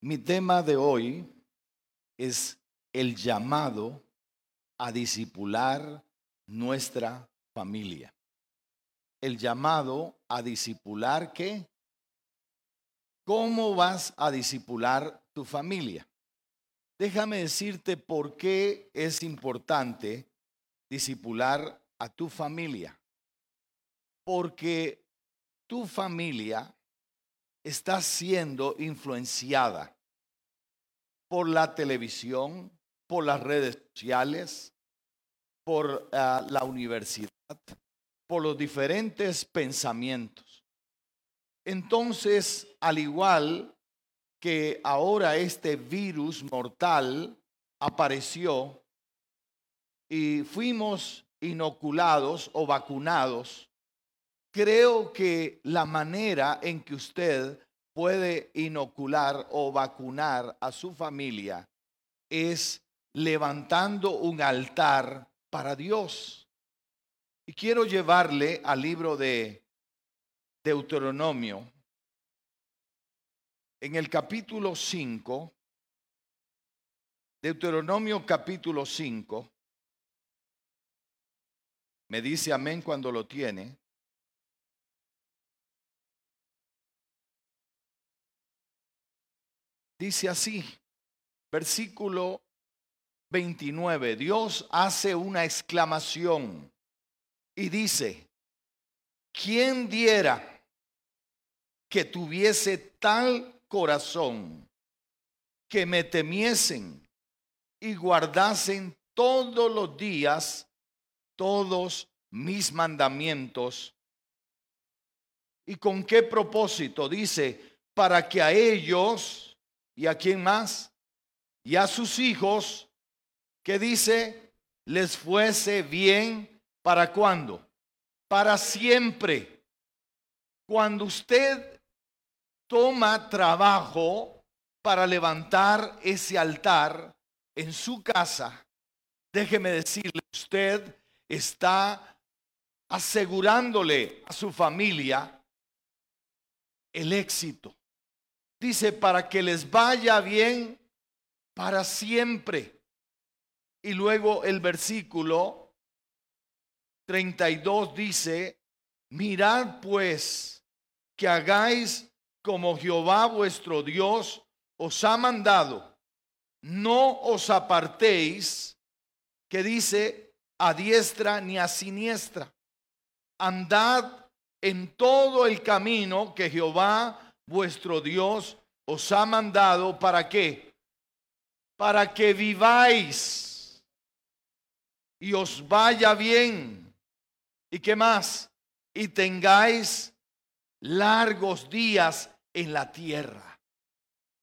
Mi tema de hoy es el llamado a disipular nuestra familia. El llamado a disipular qué? ¿Cómo vas a disipular tu familia? Déjame decirte por qué es importante disipular a tu familia. Porque tu familia está siendo influenciada por la televisión, por las redes sociales, por ah, la universidad, por los diferentes pensamientos. Entonces, al igual que ahora este virus mortal apareció y fuimos inoculados o vacunados, creo que la manera en que usted puede inocular o vacunar a su familia es levantando un altar para Dios. Y quiero llevarle al libro de Deuteronomio, en el capítulo 5, Deuteronomio capítulo 5, me dice amén cuando lo tiene. Dice así, versículo 29, Dios hace una exclamación y dice, ¿quién diera que tuviese tal corazón que me temiesen y guardasen todos los días todos mis mandamientos? ¿Y con qué propósito? Dice, para que a ellos ¿Y a quién más? Y a sus hijos, que dice, les fuese bien para cuándo? Para siempre. Cuando usted toma trabajo para levantar ese altar en su casa, déjeme decirle, usted está asegurándole a su familia el éxito. Dice, para que les vaya bien para siempre. Y luego el versículo 32 dice, mirad pues que hagáis como Jehová vuestro Dios os ha mandado. No os apartéis, que dice, a diestra ni a siniestra. Andad en todo el camino que Jehová vuestro Dios os ha mandado para qué? Para que viváis y os vaya bien. ¿Y qué más? Y tengáis largos días en la tierra.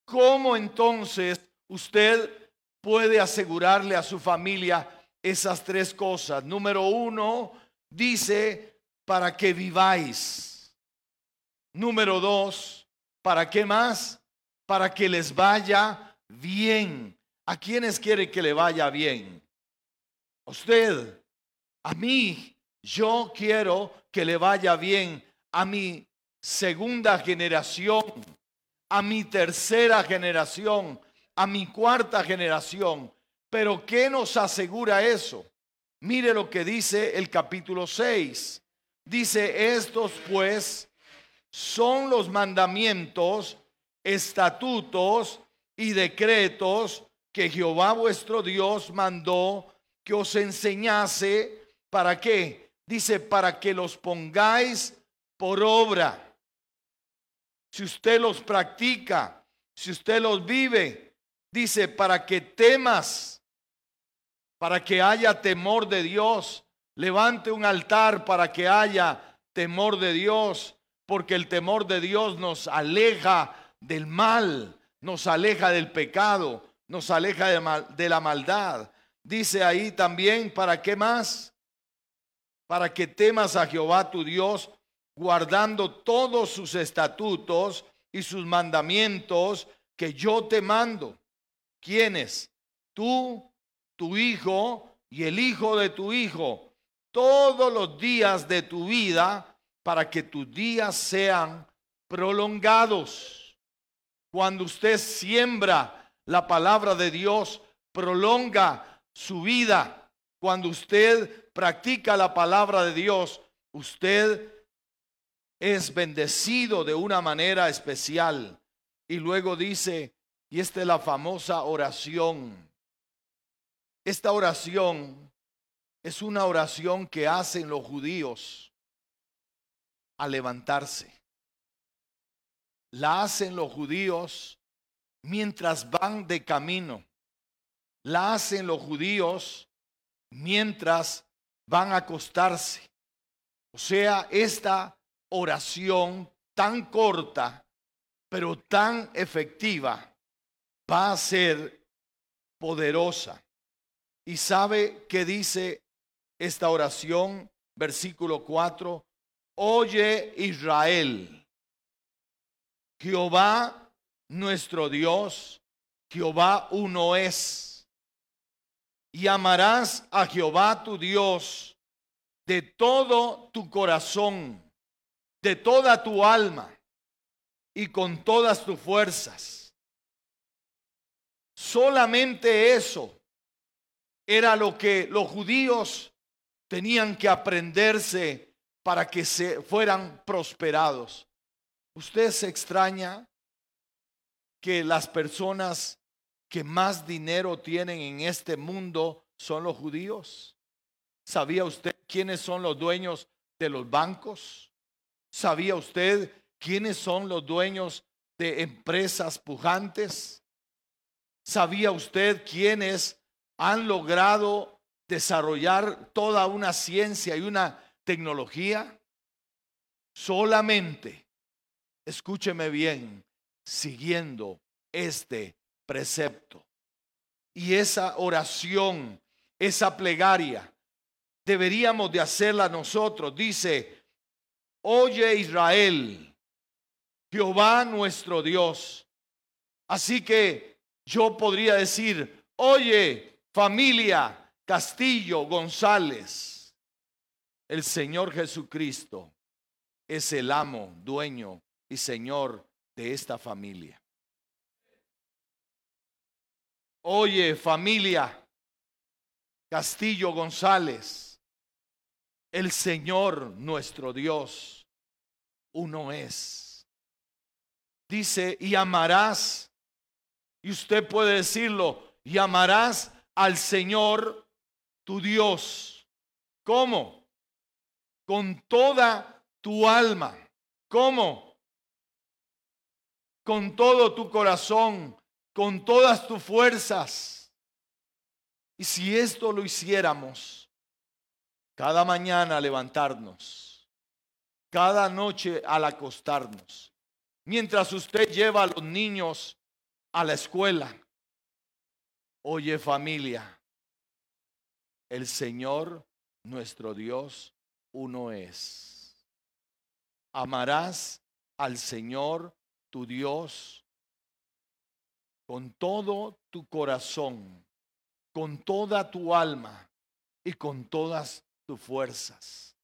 ¿Cómo entonces usted puede asegurarle a su familia esas tres cosas? Número uno, dice, para que viváis. Número dos, ¿Para qué más? Para que les vaya bien. ¿A quiénes quiere que le vaya bien? Usted, a mí, yo quiero que le vaya bien a mi segunda generación, a mi tercera generación, a mi cuarta generación. Pero ¿qué nos asegura eso? Mire lo que dice el capítulo 6. Dice, estos pues son los mandamientos, estatutos y decretos que Jehová vuestro Dios mandó que os enseñase. ¿Para qué? Dice, para que los pongáis por obra. Si usted los practica, si usted los vive, dice, para que temas, para que haya temor de Dios. Levante un altar para que haya temor de Dios porque el temor de Dios nos aleja del mal, nos aleja del pecado, nos aleja de, la maldad. Dice ahí también, ¿para qué más? Para que temas a Jehová tu Dios, guardando todos sus estatutos y sus mandamientos que yo te mando. ¿Quiénes? Tú, tu hijo y el hijo de tu hijo, todos los días de tu vida para que tus días sean prolongados. Cuando usted siembra la palabra de Dios, prolonga su vida. Cuando usted practica la palabra de Dios, usted es bendecido de una manera especial. Y luego dice, y esta es la famosa oración. Esta oración es una oración que hacen los judíos a levantarse. La hacen los judíos mientras van de camino. La hacen los judíos mientras van a acostarse. O sea, esta oración tan corta, pero tan efectiva, va a ser poderosa. ¿Y sabe qué dice esta oración? Versículo 4. Oye Israel, Jehová nuestro Dios, Jehová uno es. Y amarás a Jehová tu Dios de todo tu corazón, de toda tu alma y con todas tus fuerzas. Solamente eso era lo que los judíos tenían que aprenderse para que se fueran prosperados. Usted se extraña que las personas que más dinero tienen en este mundo son los judíos. ¿Sabía usted quiénes son los dueños de los bancos? ¿Sabía usted quiénes son los dueños de empresas pujantes? ¿Sabía usted quiénes han logrado desarrollar toda una ciencia y una tecnología? Solamente, escúcheme bien, siguiendo este precepto. Y esa oración, esa plegaria, deberíamos de hacerla nosotros. Dice, oye Israel, Jehová nuestro Dios. Así que yo podría decir, oye familia Castillo González, el Señor Jesucristo es el amo, dueño y Señor de esta familia. Oye familia Castillo González, el Señor nuestro Dios, uno es. Dice, y amarás, y usted puede decirlo, y amarás al Señor tu Dios. ¿Cómo? Con toda tu alma. ¿Cómo? Con todo tu corazón, con todas tus fuerzas. Y si esto lo hiciéramos, cada mañana levantarnos, cada noche al acostarnos, mientras usted lleva a los niños a la escuela, oye familia, el Señor nuestro Dios uno es. Amarás al Señor tu Dios con todo tu corazón, con toda tu alma y con todas tus fuerzas.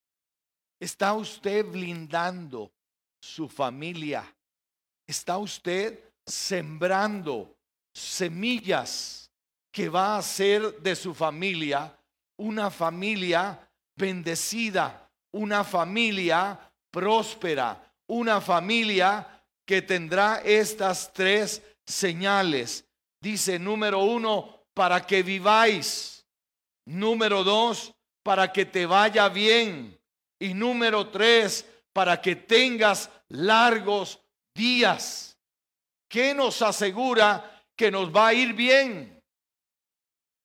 ¿Está usted blindando su familia? ¿Está usted sembrando semillas que va a ser de su familia una familia bendecida, una familia próspera, una familia que tendrá estas tres señales. Dice número uno, para que viváis. Número dos, para que te vaya bien. Y número tres, para que tengas largos días. ¿Qué nos asegura que nos va a ir bien?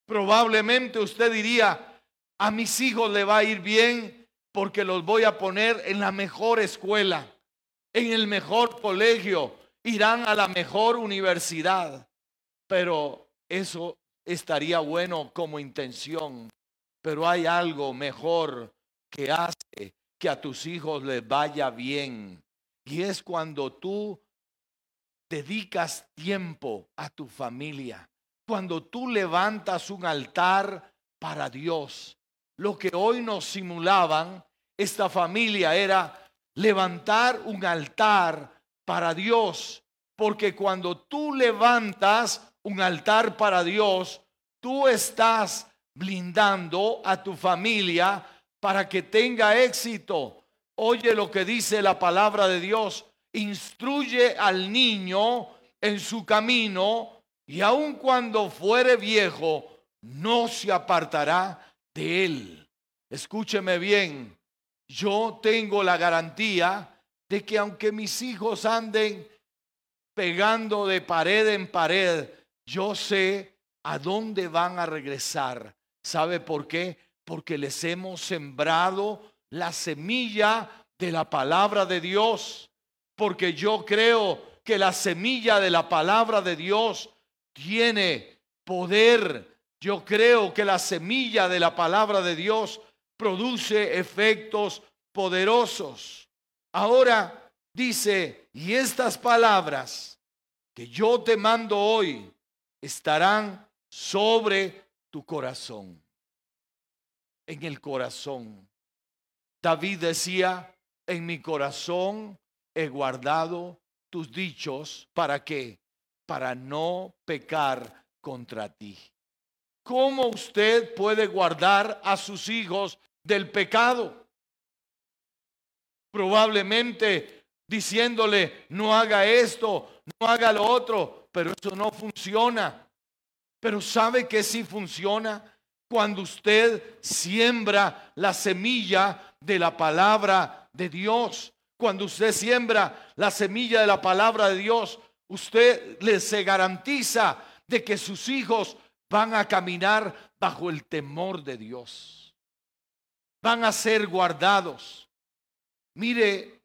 Probablemente usted diría, a mis hijos le va a ir bien porque los voy a poner en la mejor escuela, en el mejor colegio, irán a la mejor universidad. Pero eso estaría bueno como intención. Pero hay algo mejor que hace que a tus hijos les vaya bien. Y es cuando tú dedicas tiempo a tu familia cuando tú levantas un altar para Dios. Lo que hoy nos simulaban esta familia era levantar un altar para Dios. Porque cuando tú levantas un altar para Dios, tú estás blindando a tu familia para que tenga éxito. Oye lo que dice la palabra de Dios. Instruye al niño en su camino y aun cuando fuere viejo, no se apartará de él. Escúcheme bien, yo tengo la garantía de que aunque mis hijos anden pegando de pared en pared, yo sé a dónde van a regresar. ¿Sabe por qué? Porque les hemos sembrado la semilla de la palabra de Dios. Porque yo creo que la semilla de la palabra de Dios tiene poder. Yo creo que la semilla de la palabra de Dios produce efectos poderosos. Ahora dice, y estas palabras que yo te mando hoy estarán sobre tu corazón, en el corazón. David decía, en mi corazón he guardado tus dichos, ¿para qué? Para no pecar contra ti. ¿Cómo usted puede guardar a sus hijos del pecado? Probablemente diciéndole, no haga esto, no haga lo otro, pero eso no funciona. Pero ¿sabe que sí funciona? Cuando usted siembra la semilla de la palabra de Dios. Cuando usted siembra la semilla de la palabra de Dios, usted le se garantiza de que sus hijos van a caminar bajo el temor de Dios. Van a ser guardados. Mire,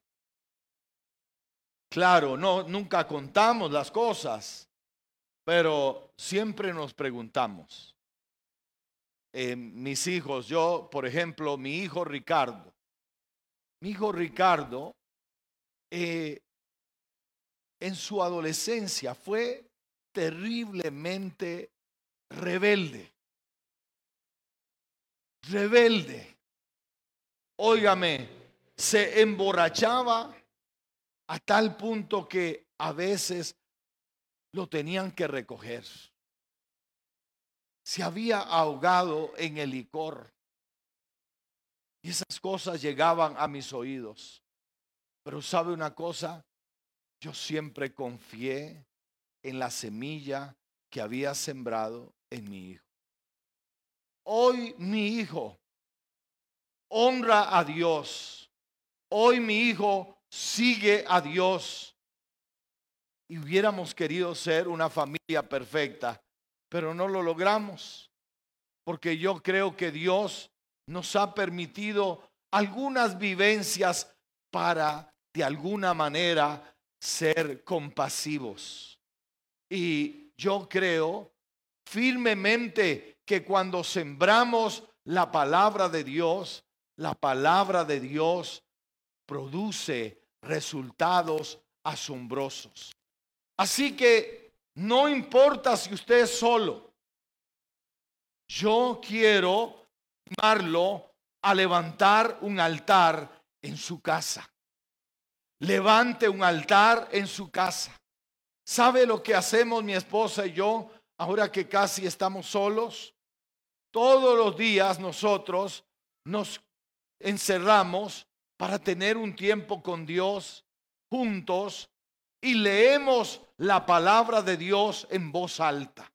claro, no nunca contamos las cosas, pero siempre nos preguntamos. Eh, mis hijos, yo, por ejemplo, mi hijo Ricardo, mi hijo Ricardo, eh, en su adolescencia fue terriblemente rebelde. Rebelde. Óigame, se emborrachaba a tal punto que a veces lo tenían que recoger. Se había ahogado en el licor. Y esas cosas llegaban a mis oídos. Pero sabe una cosa, yo siempre confié en la semilla que había sembrado en mi hijo. Hoy mi hijo honra a Dios. Hoy mi hijo sigue a Dios. Y hubiéramos querido ser una familia perfecta, pero no lo logramos. Porque yo creo que Dios nos ha permitido algunas vivencias para, de alguna manera, ser compasivos. Y yo creo firmemente que cuando sembramos la palabra de Dios, la palabra de Dios produce resultados asombrosos. Así que no importa si usted es solo. Yo quiero llamarlo a levantar un altar en su casa. Levante un altar en su casa. ¿Sabe lo que hacemos mi esposa y yo ahora que casi estamos solos? Todos los días nosotros nos encerramos para tener un tiempo con Dios juntos y leemos la palabra de Dios en voz alta.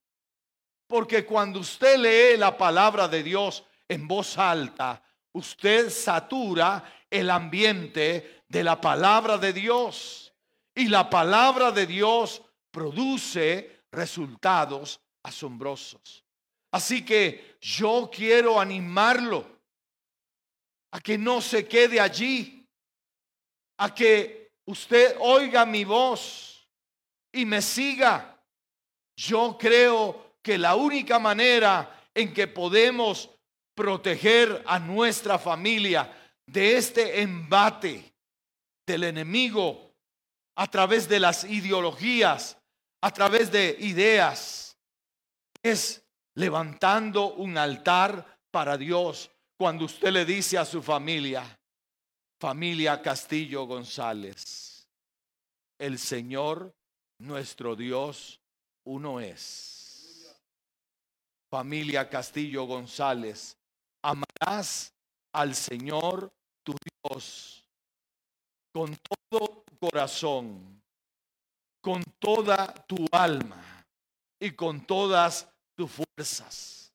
Porque cuando usted lee la palabra de Dios en voz alta, usted satura el ambiente de la palabra de Dios. Y la palabra de Dios produce resultados asombrosos. Así que yo quiero animarlo a que no se quede allí, a que usted oiga mi voz y me siga. Yo creo que la única manera en que podemos proteger a nuestra familia de este embate del enemigo a través de las ideologías, a través de ideas, es levantando un altar para Dios cuando usted le dice a su familia, familia Castillo González, el Señor nuestro Dios uno es. Familia Castillo González, amarás al Señor tu Dios con todo corazón, con toda tu alma y con todas tus fuerzas.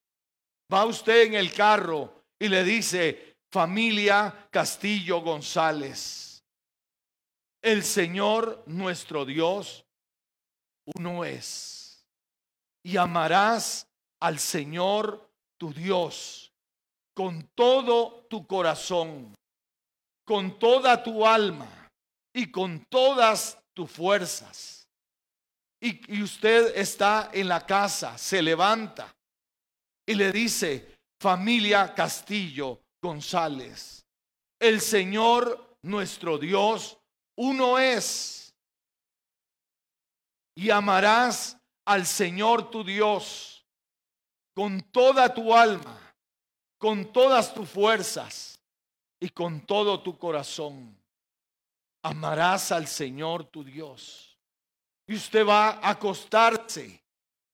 Va usted en el carro y le dice, familia Castillo González, el Señor nuestro Dios uno es. Y amarás al Señor tu Dios con todo tu corazón, con toda tu alma y con todas tus fuerzas. Y, usted está en la casa, se levanta y le dice, familia Castillo González, el Señor nuestro Dios, uno es y amarás al Señor tu Dios con toda tu alma, con todas tus fuerzas y con todo tu corazón. Amarás al Señor tu Dios. Y usted va a acostarse.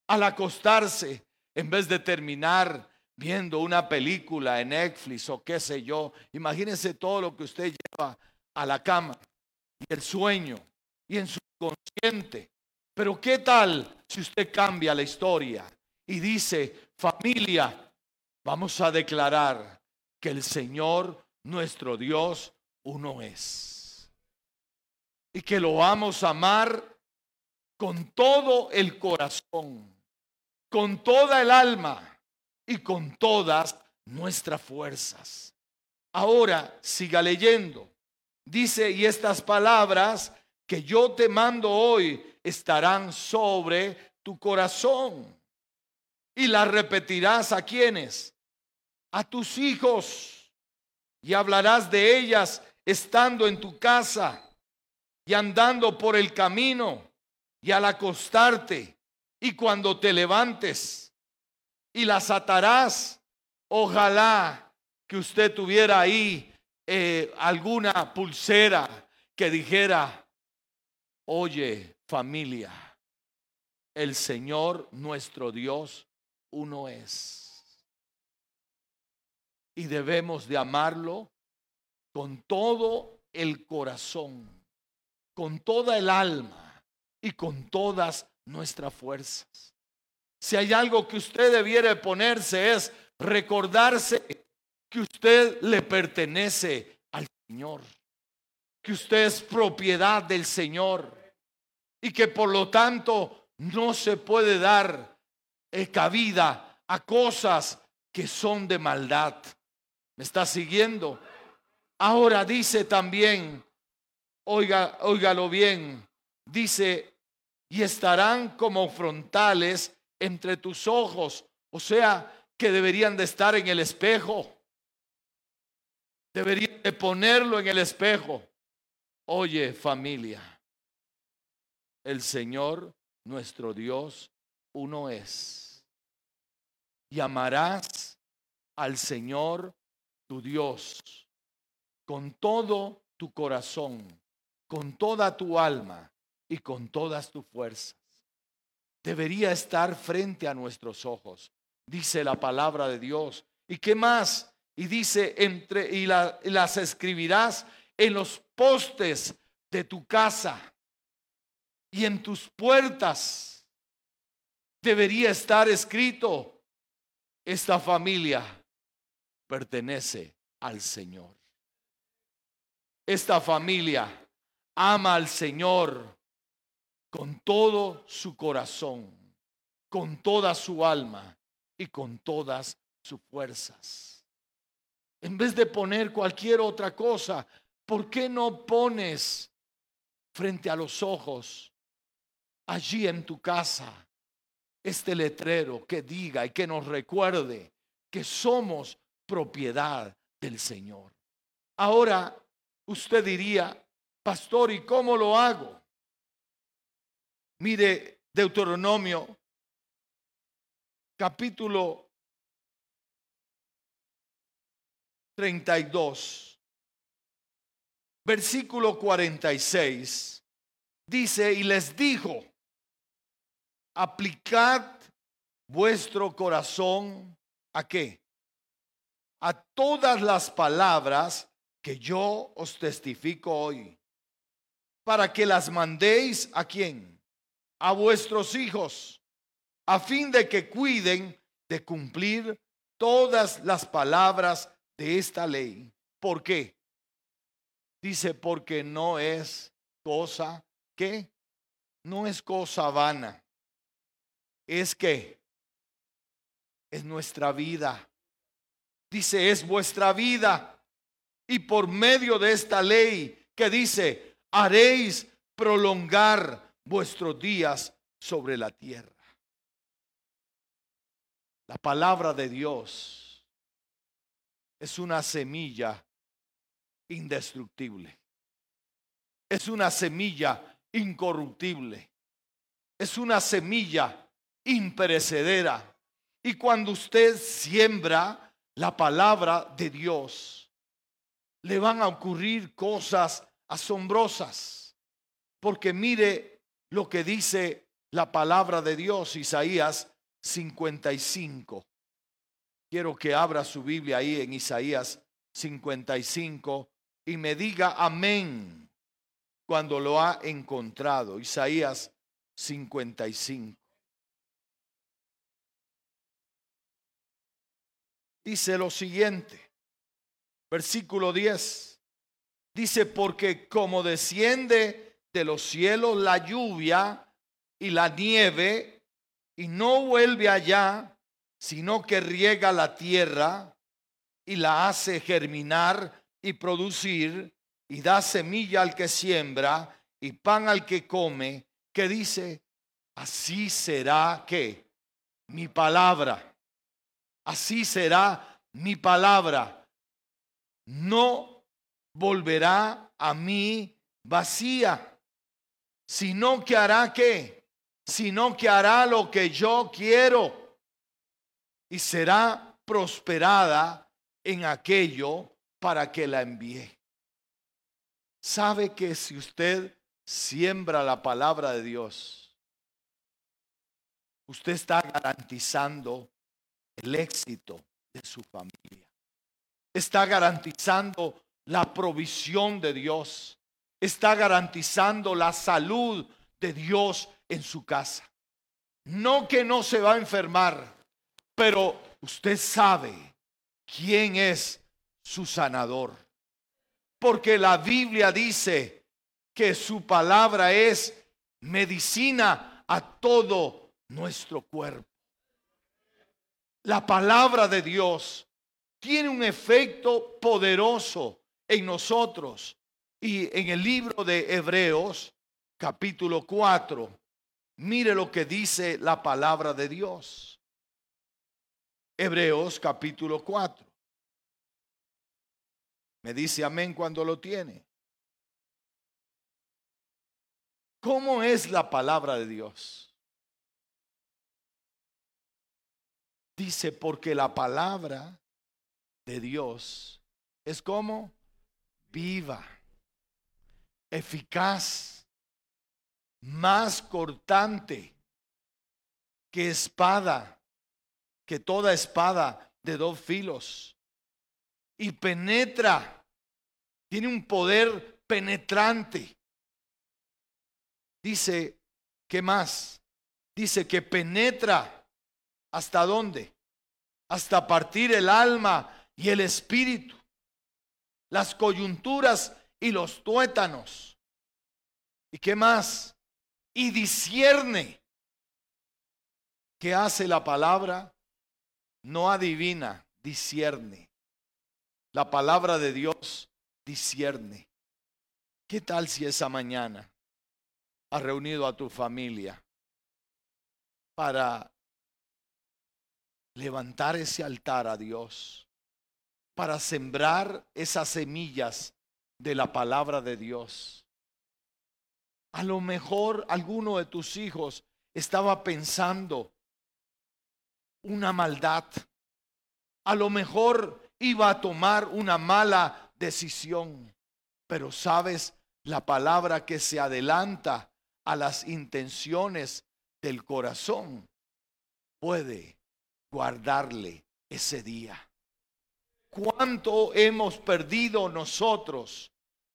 Al acostarse, en vez de terminar viendo una película en Netflix o qué sé yo, imagínese todo lo que usted lleva a la cama y el sueño y en su consciente pero ¿qué tal si usted cambia la historia y dice, familia, vamos a declarar que el Señor, nuestro Dios, uno es? Y que lo vamos a amar con todo el corazón, con toda el alma y con todas nuestras fuerzas. Ahora siga leyendo. Dice, y estas palabras que yo te mando hoy estarán sobre tu corazón. Y las repetirás a quienes? A tus hijos. Y hablarás de ellas estando en tu casa y andando por el camino y al acostarte y cuando te levantes. Y las atarás. Ojalá que usted tuviera ahí eh, alguna pulsera que dijera, oye, familia, el Señor nuestro Dios uno es. Y debemos de amarlo con todo el corazón, con toda el alma y con todas nuestras fuerzas. Si hay algo que usted debiera ponerse es recordarse que usted le pertenece al Señor, que usted es propiedad del Señor y que por lo tanto no se puede dar eh, cabida a cosas que son de maldad. ¿Me está siguiendo? Ahora dice también, oiga, óigalo bien, dice, y estarán como frontales entre tus ojos, o sea, que deberían de estar en el espejo. Deberían de ponerlo en el espejo. Oye, familia, el Señor nuestro Dios uno es. Y amarás al Señor tu Dios con todo tu corazón, con toda tu alma y con todas tus fuerzas. Debería estar frente a nuestros ojos, dice la palabra de Dios. ¿Y qué más? Y dice, entre, y las escribirás en los postes de tu casa y en tus puertas debería estar escrito, esta familia pertenece al Señor. Esta familia ama al Señor con todo su corazón, con toda su alma y con todas sus fuerzas. En vez de poner cualquier otra cosa, ¿por qué no pones frente a los ojos allí en tu casa este letrero que diga y que nos recuerde que somos propiedad del Señor. Ahora usted diría, pastor, ¿y cómo lo hago? Mire Deuteronomio capítulo 32, versículo 46, dice, y les dijo, aplicad vuestro corazón a qué? A todas las palabras que yo os testifico hoy, para que las mandéis a quién? A vuestros hijos, a fin de que cuiden de cumplir todas las palabras de esta ley. ¿Por qué? Dice, porque no es cosa que, no es cosa vana, es que es nuestra vida. Dice, es vuestra vida. Y por medio de esta ley que dice, haréis prolongar vuestros días sobre la tierra. La palabra de Dios es una semilla indestructible. Es una semilla incorruptible. Es una semilla imperecedera. Y cuando usted siembra la palabra de Dios, le van a ocurrir cosas asombrosas. Porque mire lo que dice la palabra de Dios, Isaías 55. Quiero que abra su Biblia ahí en Isaías 55 y me diga amén cuando lo ha encontrado. Isaías 55. Dice lo siguiente, versículo 10. Dice, porque como desciende de los cielos la lluvia y la nieve y no vuelve allá, sino que riega la tierra y la hace germinar y producir y da semilla al que siembra y pan al que come, que dice, así será que mi palabra, así será mi palabra, no volverá a mí vacía, sino que hará que sino que hará lo que yo quiero y será prosperada en aquello para que la envíe. Sabe que si usted siembra la palabra de Dios, usted está garantizando el éxito de su familia. Está garantizando la provisión de Dios. Está garantizando la salud de Dios en su casa. No que no se va a enfermar, pero usted sabe quién es su sanador. Porque la Biblia dice que su palabra es medicina a todo nuestro cuerpo. La palabra de Dios tiene un efecto poderoso en nosotros. Y en el libro de Hebreos, capítulo 4, Mire lo que dice la palabra de Dios. Hebreos capítulo 4. Me dice amén cuando lo tiene. ¿Cómo es la palabra de Dios? Dice, porque la palabra de Dios es como viva, eficaz más cortante que espada, que toda espada de dos filos. Y penetra, tiene un poder penetrante. Dice, ¿qué más? Dice que penetra hasta dónde? Hasta partir el alma y el espíritu, las coyunturas y los tuétanos. ¿Y qué más? y discierne. ¿Qué hace la palabra? No adivina, discierne. La palabra de Dios discierne. ¿Qué tal si esa mañana has reunido a tu familia para levantar ese altar a Dios, para sembrar esas semillas de la palabra de Dios? A lo mejor alguno de tus hijos estaba pensando una maldad. A lo mejor iba a tomar una mala decisión. Pero sabes, la palabra que se adelanta a las intenciones del corazón puede guardarle ese día. ¿Cuánto hemos perdido nosotros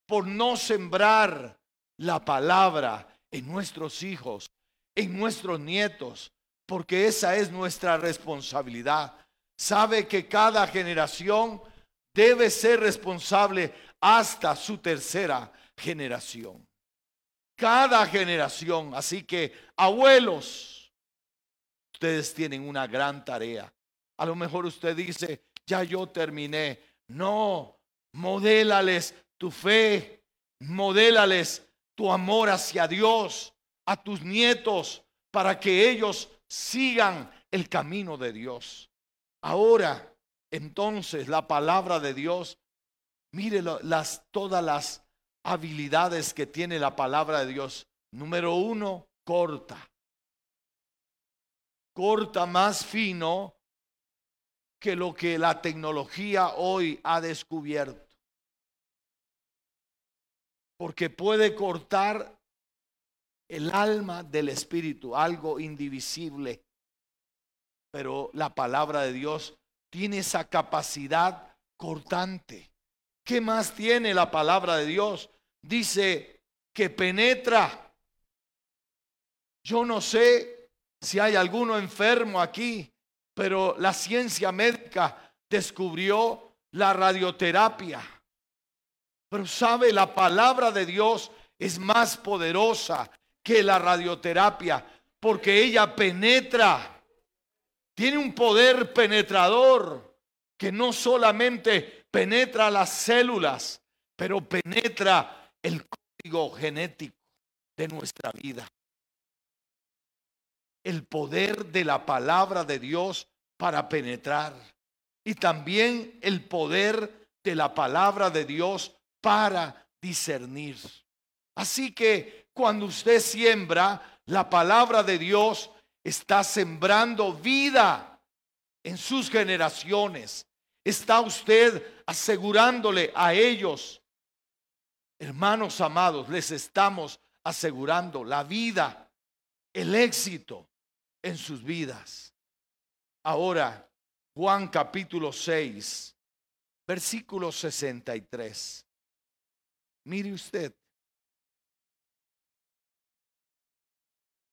por no sembrar la palabra en nuestros hijos, en nuestros nietos? Porque esa es nuestra responsabilidad. Sabe que cada generación debe ser responsable hasta su tercera generación. Cada generación. Así que, abuelos, ustedes tienen una gran tarea. A lo mejor usted dice, ya yo terminé. No, modélales tu fe, modélales tu amor hacia Dios, a tus nietos, para que ellos sigan el camino de Dios. Ahora, entonces, la palabra de Dios, mire las, todas las habilidades que tiene la palabra de Dios. Número uno, corta. Corta más fino que lo que la tecnología hoy ha descubierto. Porque puede cortar el alma del espíritu, algo indivisible. Pero la palabra de Dios tiene esa capacidad cortante. ¿Qué más tiene la palabra de Dios? Dice que penetra. Yo no sé si hay alguno enfermo aquí pero la ciencia médica descubrió la radioterapia. Pero sabe, la palabra de Dios es más poderosa que la radioterapia porque ella penetra. Tiene un poder penetrador que no solamente penetra las células, pero penetra el código genético de nuestra vida el poder de la palabra de Dios para penetrar y también el poder de la palabra de Dios para discernir. Así que cuando usted siembra, la palabra de Dios está sembrando vida en sus generaciones. Está usted asegurándole a ellos, hermanos amados, les estamos asegurando la vida, el éxito, en sus vidas. Ahora, Juan capítulo 6, versículo 63. Mire usted.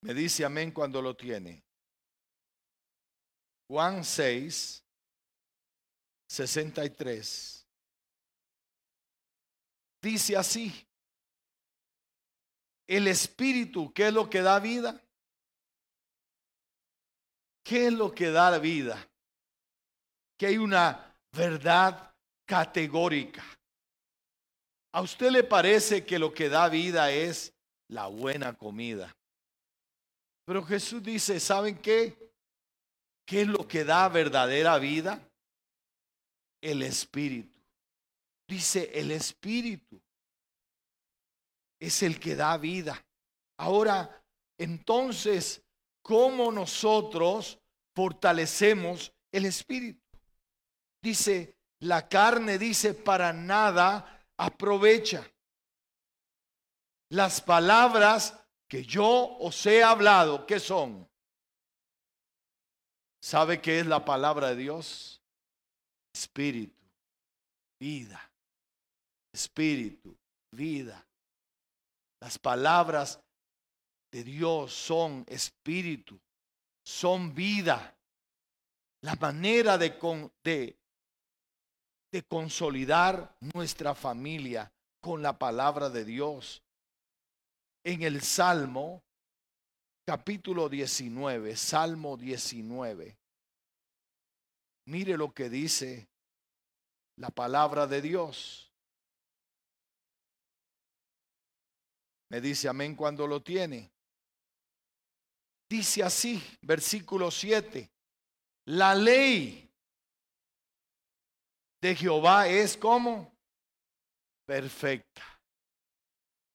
Me dice amén cuando lo tiene. Juan 6, 63. Dice así. El espíritu, ¿qué es lo que da vida? ¿Qué es lo que da vida? Que hay una verdad categórica. ¿A usted le parece que lo que da vida es la buena comida? Pero Jesús dice, ¿saben qué? ¿Qué es lo que da verdadera vida? El Espíritu. Dice, el Espíritu es el que da vida. Ahora, entonces, ¿cómo nosotros fortalecemos el espíritu. Dice, la carne dice, para nada aprovecha. Las palabras que yo os he hablado, ¿qué son? ¿Sabe qué es la palabra de Dios? Espíritu, vida, espíritu, vida. Las palabras de Dios son espíritu, son vida. La manera de, de, de consolidar nuestra familia con la palabra de Dios. En el Salmo, capítulo 19, Salmo 19. Mire lo que dice la palabra de Dios. Me dice amén cuando lo tiene. Dice así, versículo 7, la ley de Jehová es como perfecta.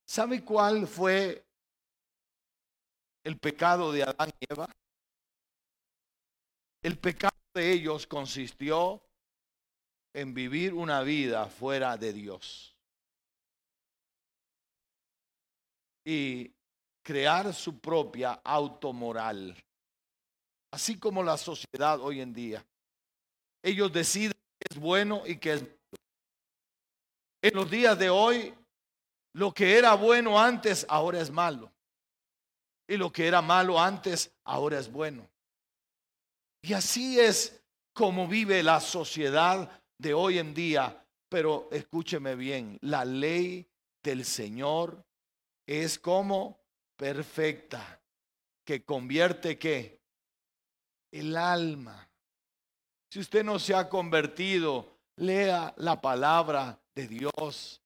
¿Sabe cuál fue el pecado de Adán y Eva? El pecado de ellos consistió en vivir una vida fuera de Dios. Y crear su propia automoral, así como la sociedad hoy en día. Ellos deciden qué es bueno y qué es malo. En los días de hoy, lo que era bueno antes, ahora es malo. Y lo que era malo antes, ahora es bueno. Y así es como vive la sociedad de hoy en día. Pero escúcheme bien, la ley del Señor es como perfecta, que convierte qué? El alma. Si usted no se ha convertido, lea la palabra de Dios.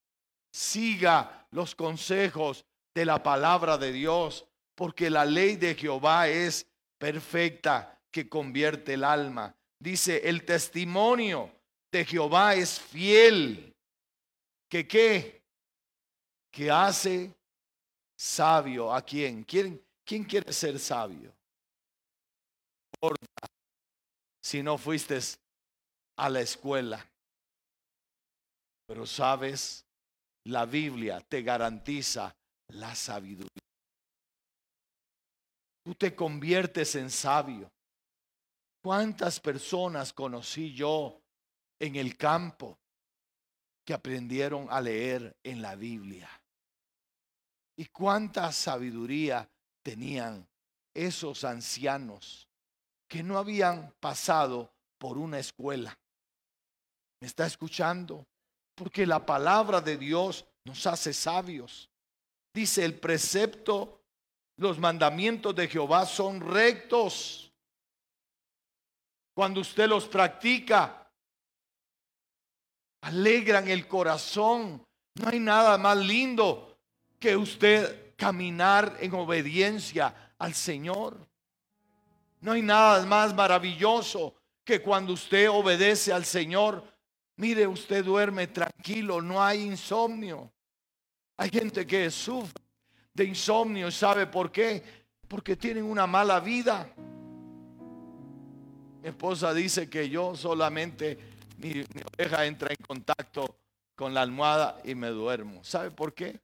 Siga los consejos de la palabra de Dios, porque la ley de Jehová es perfecta, que convierte el alma. Dice, el testimonio de Jehová es fiel. ¿Que qué? Que hace sabio a quién? ¿Quién, quién quiere ser sabio? Si no fuiste a la escuela. Pero sabes, la Biblia te garantiza la sabiduría. Tú te conviertes en sabio. ¿Cuántas personas conocí yo en el campo que aprendieron a leer en la Biblia? ¿Y cuánta sabiduría tenían esos ancianos que no habían pasado por una escuela? ¿Me está escuchando? Porque la palabra de Dios nos hace sabios. Dice el precepto, los mandamientos de Jehová son rectos. Cuando usted los practica, alegran el corazón. No hay nada más lindo que usted caminar en obediencia al Señor. No hay nada más maravilloso que cuando usted obedece al Señor, mire, usted duerme tranquilo, no hay insomnio. Hay gente que sufre de insomnio, ¿sabe por qué? Porque tienen una mala vida. Mi esposa dice que yo solamente, mi, mi oreja entra en contacto con la almohada y me duermo. ¿Sabe por qué?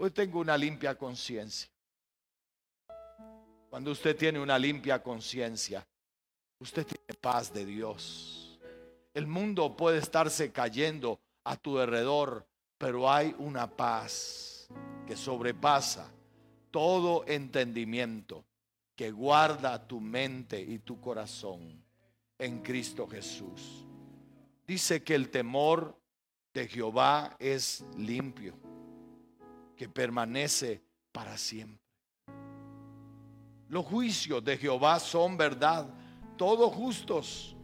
Hoy tengo una limpia conciencia. Cuando usted tiene una limpia conciencia, usted tiene paz de Dios. El mundo puede estarse cayendo a tu alrededor, pero hay una paz que sobrepasa todo entendimiento, que guarda tu mente y tu corazón en Cristo Jesús. Dice que el temor de Jehová es limpio que permanece para siempre. Los juicios de Jehová son verdad, todos justos,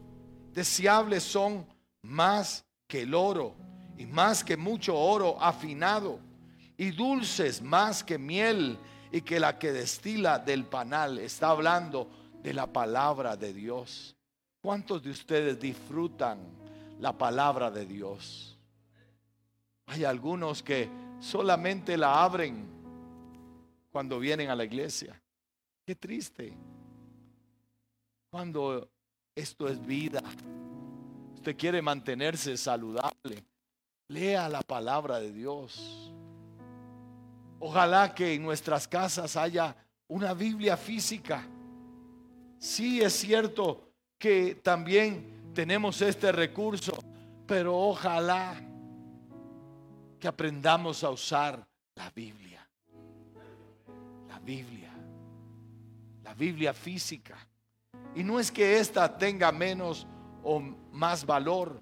deseables son más que el oro y más que mucho oro afinado y dulces más que miel y que la que destila del panal. Está hablando de la palabra de Dios. ¿Cuántos de ustedes disfrutan la palabra de Dios? Hay algunos que solamente la abren cuando vienen a la iglesia. Qué triste. Cuando esto es vida, usted quiere mantenerse saludable, lea la palabra de Dios. Ojalá que en nuestras casas haya una Biblia física. Sí es cierto que también tenemos este recurso, pero ojalá que aprendamos a usar la Biblia. La Biblia. La Biblia física. Y no es que ésta tenga menos o más valor,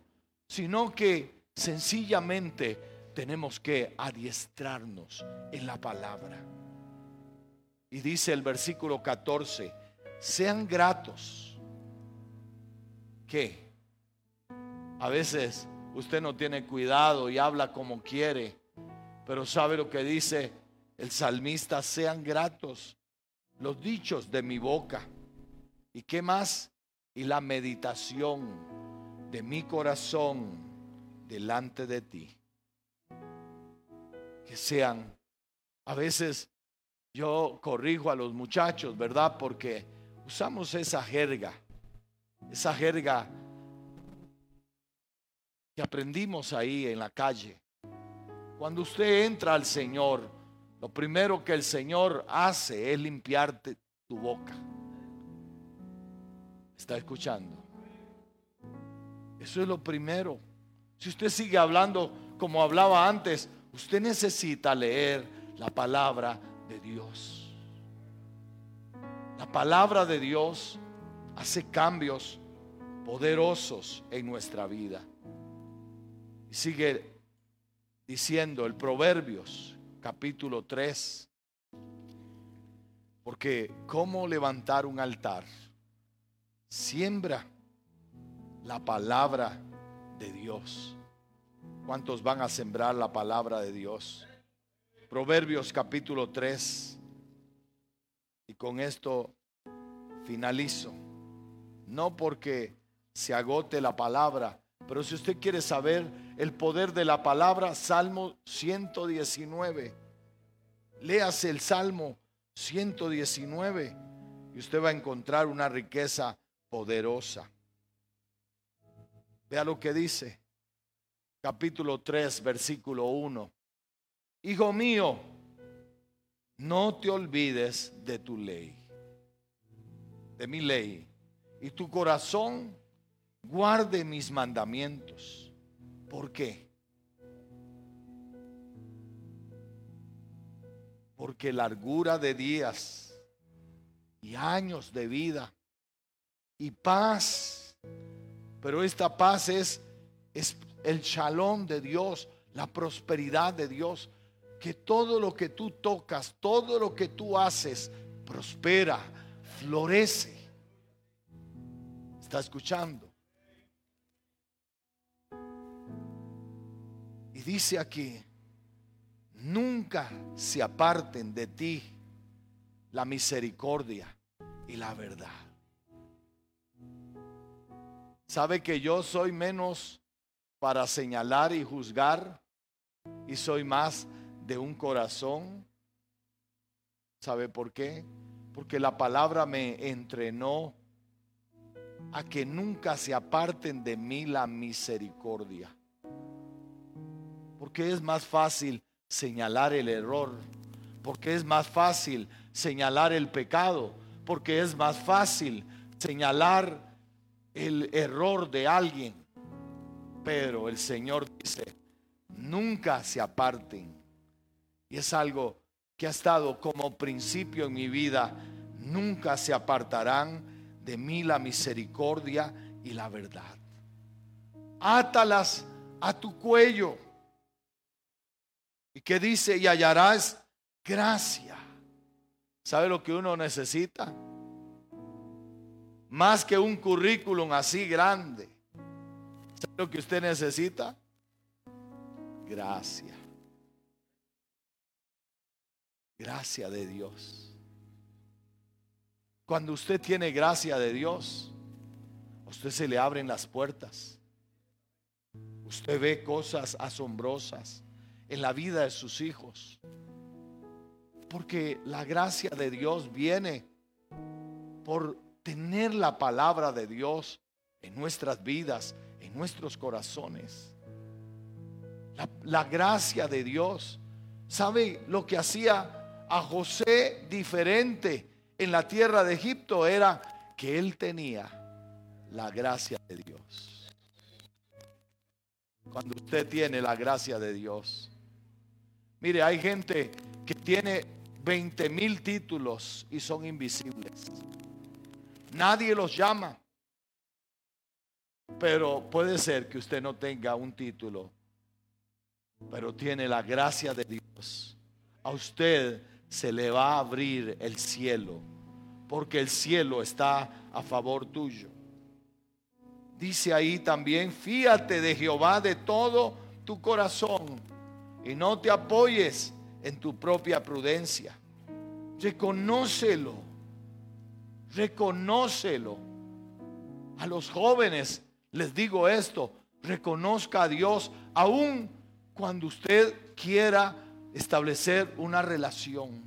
sino que sencillamente tenemos que adiestrarnos en la palabra. Y dice el versículo 14, sean gratos. Que a veces usted no tiene cuidado y habla como quiere, pero sabe lo que dice el salmista, sean gratos los dichos de mi boca. ¿Y qué más? Y la meditación de mi corazón delante de ti. Que sean, a veces yo corrijo a los muchachos, ¿verdad? Porque usamos esa jerga, esa jerga que aprendimos ahí en la calle. Cuando usted entra al Señor, lo primero que el Señor hace es limpiarte tu boca. ¿Está escuchando? Eso es lo primero. Si usted sigue hablando como hablaba antes, usted necesita leer la palabra de Dios. La palabra de Dios hace cambios poderosos en nuestra vida. Y sigue diciendo el Proverbios capítulo 3. Porque ¿cómo levantar un altar? Siembra la palabra de Dios. ¿Cuántos van a sembrar la palabra de Dios? Proverbios capítulo 3. Y con esto finalizo. No porque se agote la palabra, pero si usted quiere saber el poder de la palabra, Salmo 119. Léase el Salmo 119 y usted va a encontrar una riqueza poderosa. Vea lo que dice. Capítulo 3, versículo 1. Hijo mío, no te olvides de tu ley, de mi ley, y tu corazón guarde mis mandamientos. ¿Por qué? Porque largura de días y años de vida y paz pero esta paz es, es el shalom de Dios, la prosperidad de Dios. Que todo lo que tú tocas, todo lo que tú haces, prospera, florece. ¿Está escuchando? Dice aquí, nunca se aparten de ti la misericordia y la verdad. ¿Sabe que yo soy menos para señalar y juzgar y soy más de un corazón? ¿Sabe por qué? Porque la palabra me entrenó a que nunca se aparten de mí la misericordia. Porque es más fácil señalar el error, porque es más fácil señalar el pecado, porque es más fácil señalar el error de alguien, pero el Señor dice, nunca se aparten. Y es algo que ha estado como principio en mi vida, nunca se apartarán de mí la misericordia y la verdad. Átalas a tu cuello. Y que dice, y hallarás gracia. ¿Sabe lo que uno necesita? Más que un currículum así grande. ¿Sabe lo que usted necesita? Gracia. Gracia de Dios. Cuando usted tiene gracia de Dios, a usted se le abren las puertas. Usted ve cosas asombrosas en la vida de sus hijos. Porque la gracia de Dios viene por tener la palabra de Dios en nuestras vidas, en nuestros corazones. La, gracia de Dios. ¿Sabe lo que hacía a José diferente en la tierra de Egipto? Era que él tenía la gracia de Dios. Cuando usted tiene la gracia de Dios. Mire, hay gente que tiene 20 mil títulos y son invisibles. Nadie los llama. Pero puede ser que usted no tenga un título, pero tiene la gracia de Dios. A usted se le va a abrir el cielo, porque el cielo está a favor tuyo. Dice ahí también, fíate de Jehová de todo tu corazón y no te apoyes en tu propia prudencia. Reconócelo reconócelo. A los jóvenes les digo esto, reconozca a Dios aun cuando usted quiera establecer una relación.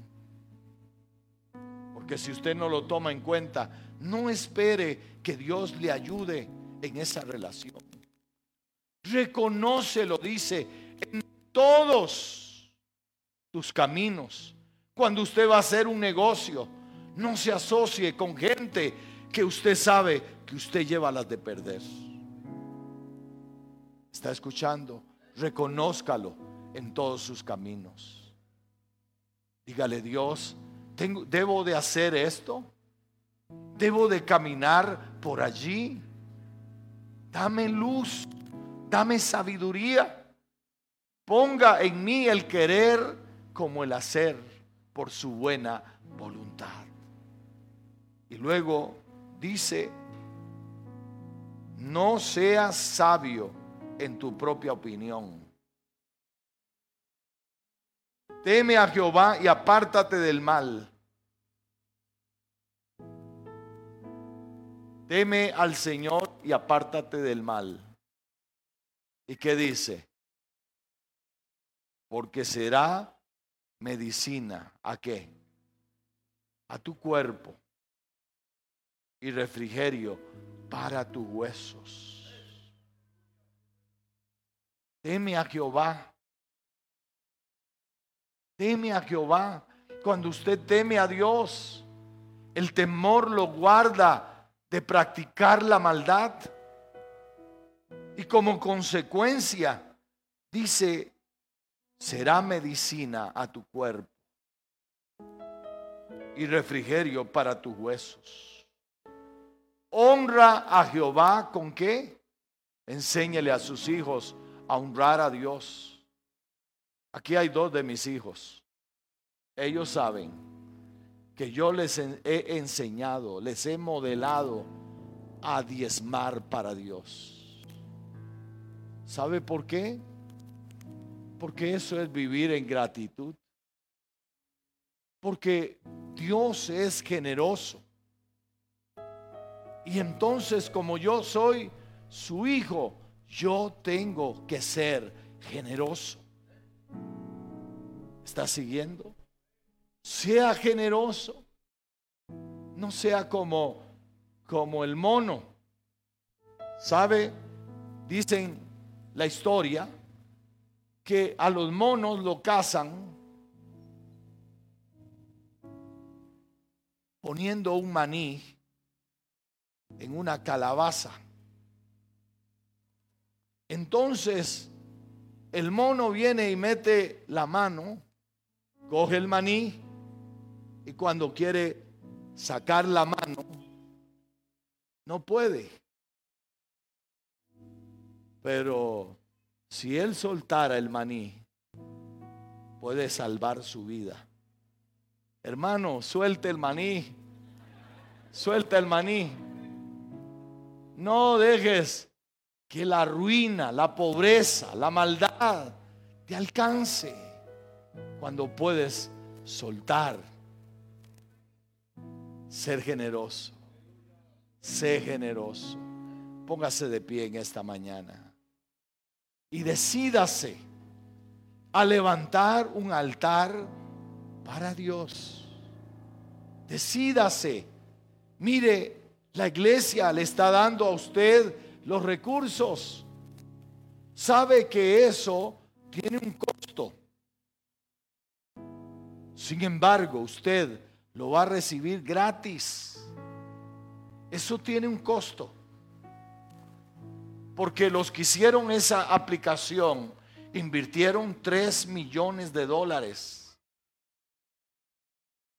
Porque si usted no lo toma en cuenta, no espere que Dios le ayude en esa relación. Reconócelo, dice, todos tus caminos. Cuando usted va a hacer un negocio, no se asocie con gente que usted sabe que usted lleva las de perder. ¿Está escuchando? Reconózcalo en todos sus caminos. Dígale, Dios, tengo, ¿debo de hacer esto? ¿Debo de caminar por allí? Dame luz, dame sabiduría. Ponga en mí el querer como el hacer por su buena voluntad. Y luego dice, no seas sabio en tu propia opinión. Teme a Jehová y apártate del mal. Teme al Señor y apártate del mal. ¿Y qué dice? Porque será medicina. ¿A qué? A tu cuerpo y refrigerio para tus huesos. Teme a Jehová. Teme a Jehová. Cuando usted teme a Dios, el temor lo guarda de practicar la maldad. Y como consecuencia, dice, será medicina a tu cuerpo y refrigerio para tus huesos. Honra a Jehová con qué? Enséñele a sus hijos a honrar a Dios. Aquí hay dos de mis hijos. Ellos saben que yo les he enseñado, les he modelado a diezmar para Dios. ¿Sabe por qué? Porque eso es vivir en gratitud. Porque Dios es generoso. Y entonces como yo soy su hijo, yo tengo que ser generoso. ¿Está siguiendo? Sea generoso. No sea como como el mono. ¿Sabe? Dicen la historia que a los monos lo cazan poniendo un maní en una calabaza. Entonces el mono viene y mete la mano, coge el maní y cuando quiere sacar la mano, no puede. Pero si él soltara el maní, puede salvar su vida. Hermano, suelte el maní. Suelta el maní. No dejes que la ruina, la pobreza, la maldad te alcance cuando puedes soltar. Ser generoso. Sé generoso. Póngase de pie en esta mañana. Y decídase a levantar un altar para Dios. Decídase. Mire, la iglesia le está dando a usted los recursos. Sabe que eso tiene un costo. Sin embargo, usted lo va a recibir gratis. Eso tiene un costo. Porque los que hicieron esa aplicación invirtieron 3 millones de dólares.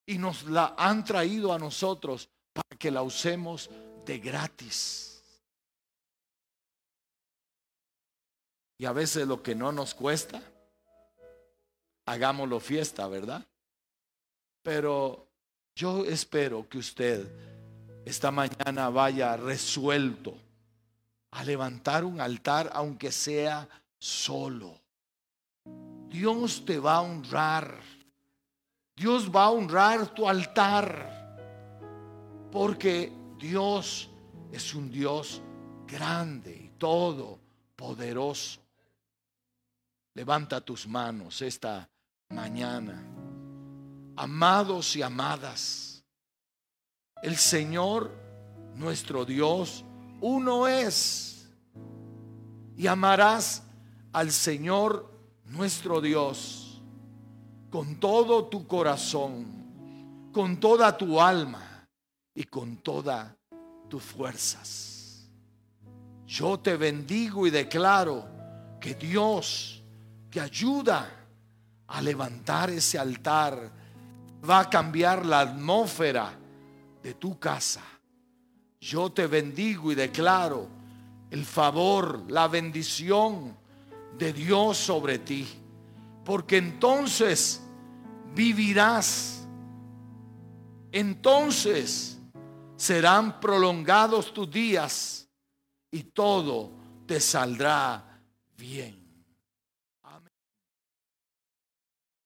Y nos la han traído a nosotros para que la usemos de gratis. Y a veces lo que no nos cuesta, hagámoslo fiesta, ¿verdad? Pero yo espero que usted esta mañana vaya resuelto a levantar un altar, aunque sea solo. Dios te va a honrar. Dios va a honrar tu altar. Porque Dios es un Dios grande y todopoderoso. Levanta tus manos esta mañana. Amados y amadas, el Señor, nuestro Dios, uno es. Y amarás al Señor, nuestro Dios, con todo tu corazón, con toda tu alma y con todas tus fuerzas. Yo te bendigo y declaro que Dios te ayuda a levantar ese altar, va a cambiar la atmósfera de tu casa. Yo te bendigo y declaro el favor, la bendición de Dios sobre ti. Porque entonces vivirás. Entonces serán prolongados tus días y todo te saldrá bien.